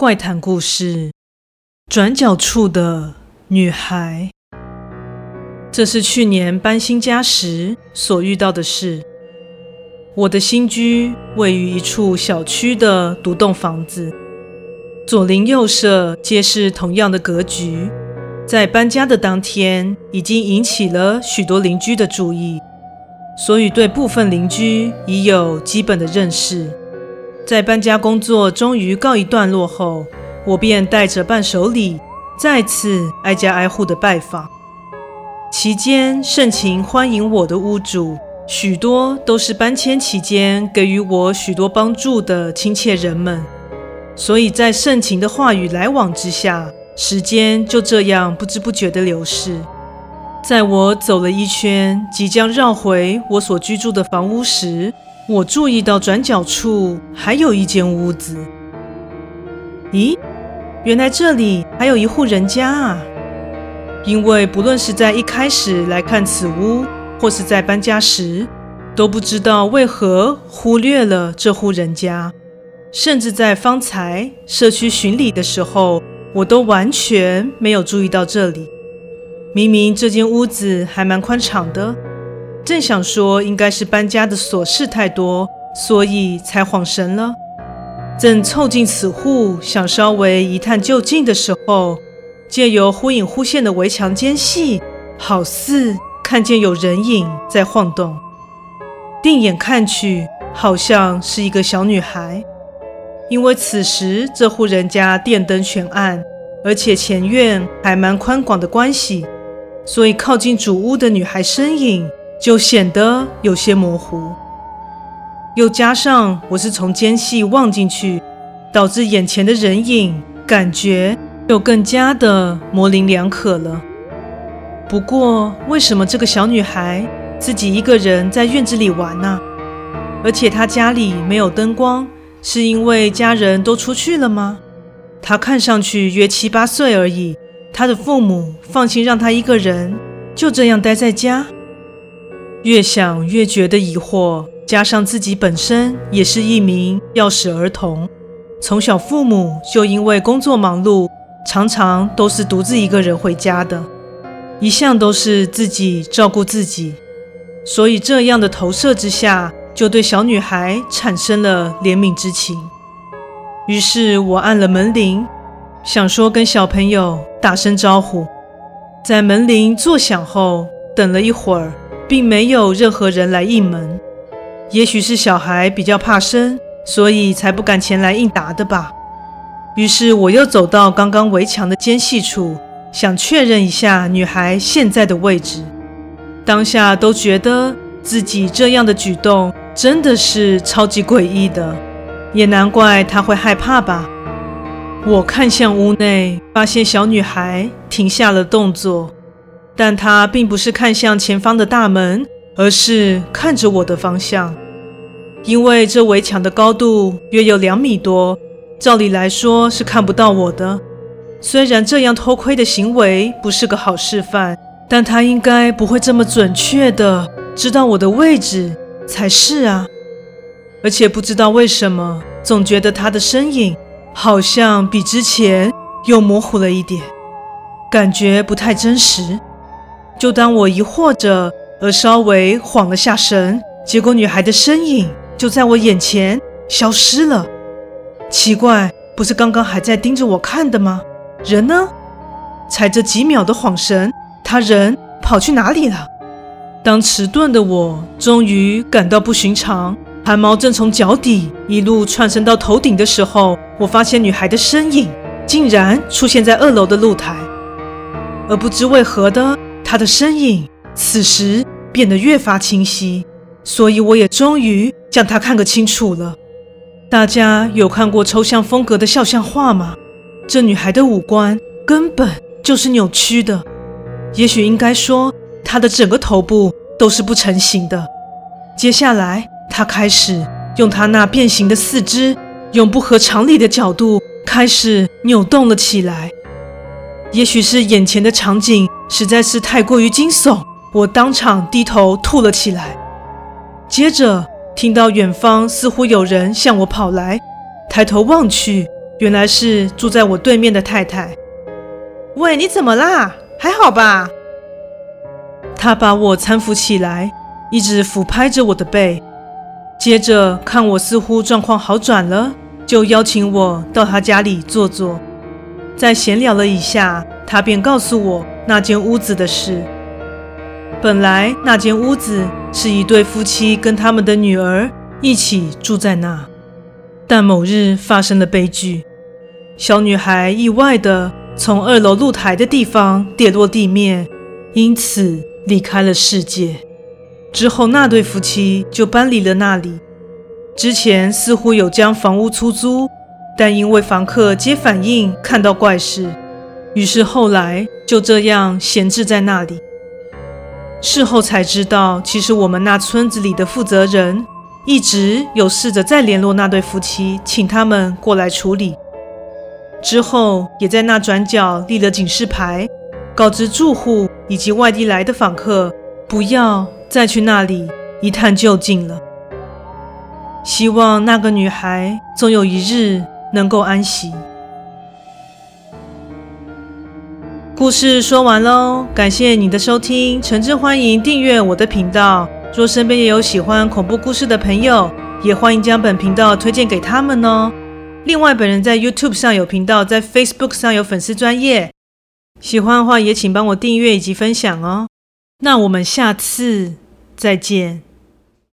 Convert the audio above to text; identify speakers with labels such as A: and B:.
A: 怪谈故事：转角处的女孩。这是去年搬新家时所遇到的事。我的新居位于一处小区的独栋房子，左邻右舍皆是同样的格局。在搬家的当天，已经引起了许多邻居的注意，所以对部分邻居已有基本的认识。在搬家工作终于告一段落后，我便带着伴手礼，再次挨家挨户的拜访。期间盛情欢迎我的屋主，许多都是搬迁期间给予我许多帮助的亲切人们。所以在盛情的话语来往之下，时间就这样不知不觉地流逝。在我走了一圈，即将绕回我所居住的房屋时，我注意到转角处还有一间屋子。咦，原来这里还有一户人家啊！因为不论是在一开始来看此屋，或是在搬家时，都不知道为何忽略了这户人家，甚至在方才社区巡礼的时候，我都完全没有注意到这里。明明这间屋子还蛮宽敞的。正想说应该是搬家的琐事太多，所以才恍神了。正凑近此户想稍微一探究竟的时候，借由忽隐忽现的围墙间隙，好似看见有人影在晃动。定眼看去，好像是一个小女孩。因为此时这户人家电灯全暗，而且前院还蛮宽广的关系，所以靠近主屋的女孩身影。就显得有些模糊，又加上我是从间隙望进去，导致眼前的人影感觉又更加的模棱两可了。不过，为什么这个小女孩自己一个人在院子里玩呢？而且她家里没有灯光，是因为家人都出去了吗？她看上去约七八岁而已，她的父母放心让她一个人就这样待在家？越想越觉得疑惑，加上自己本身也是一名钥匙儿童，从小父母就因为工作忙碌，常常都是独自一个人回家的，一向都是自己照顾自己，所以这样的投射之下，就对小女孩产生了怜悯之情。于是我按了门铃，想说跟小朋友打声招呼，在门铃作响后，等了一会儿。并没有任何人来应门，也许是小孩比较怕生，所以才不敢前来应答的吧。于是我又走到刚刚围墙的间隙处，想确认一下女孩现在的位置。当下都觉得自己这样的举动真的是超级诡异的，也难怪她会害怕吧。我看向屋内，发现小女孩停下了动作。但他并不是看向前方的大门，而是看着我的方向。因为这围墙的高度约有两米多，照理来说是看不到我的。虽然这样偷窥的行为不是个好示范，但他应该不会这么准确的知道我的位置才是啊。而且不知道为什么，总觉得他的身影好像比之前又模糊了一点，感觉不太真实。就当我疑惑着，而稍微晃了下神，结果女孩的身影就在我眼前消失了。奇怪，不是刚刚还在盯着我看的吗？人呢？才这几秒的晃神，她人跑去哪里了？当迟钝的我终于感到不寻常，汗毛正从脚底一路窜升到头顶的时候，我发现女孩的身影竟然出现在二楼的露台，而不知为何的。他的身影此时变得越发清晰，所以我也终于将他看个清楚了。大家有看过抽象风格的肖像画吗？这女孩的五官根本就是扭曲的，也许应该说，她的整个头部都是不成形的。接下来，她开始用她那变形的四肢，用不合常理的角度开始扭动了起来。也许是眼前的场景。实在是太过于惊悚，我当场低头吐了起来。接着听到远方似乎有人向我跑来，抬头望去，原来是住在我对面的太太。喂，你怎么啦？还好吧？她把我搀扶起来，一直抚拍着我的背，接着看我似乎状况好转了，就邀请我到她家里坐坐。在闲聊了一下，他便告诉我那间屋子的事。本来那间屋子是一对夫妻跟他们的女儿一起住在那，但某日发生了悲剧，小女孩意外地从二楼露台的地方跌落地面，因此离开了世界。之后那对夫妻就搬离了那里。之前似乎有将房屋出租，但因为房客皆反映看到怪事，于是后来就这样闲置在那里。事后才知道，其实我们那村子里的负责人一直有试着再联络那对夫妻，请他们过来处理。之后也在那转角立了警示牌，告知住户以及外地来的访客不要再去那里一探究竟了。希望那个女孩总有一日能够安息。故事说完喽，感谢你的收听，诚挚欢迎订阅我的频道。若身边也有喜欢恐怖故事的朋友，也欢迎将本频道推荐给他们哦。另外，本人在 YouTube 上有频道，在 Facebook 上有粉丝专业，喜欢的话也请帮我订阅以及分享哦。那我们下次再见。